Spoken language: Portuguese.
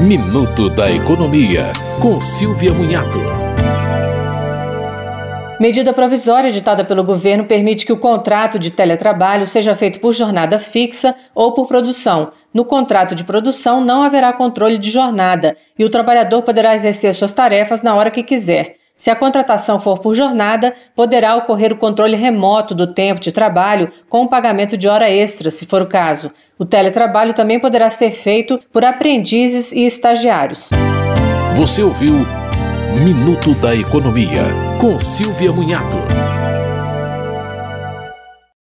Minuto da Economia, com Silvia Munhato. Medida provisória editada pelo governo permite que o contrato de teletrabalho seja feito por jornada fixa ou por produção. No contrato de produção não haverá controle de jornada e o trabalhador poderá exercer suas tarefas na hora que quiser. Se a contratação for por jornada, poderá ocorrer o controle remoto do tempo de trabalho com o pagamento de hora extra, se for o caso. O teletrabalho também poderá ser feito por aprendizes e estagiários. Você ouviu Minuto da Economia, com Silvia Munhato.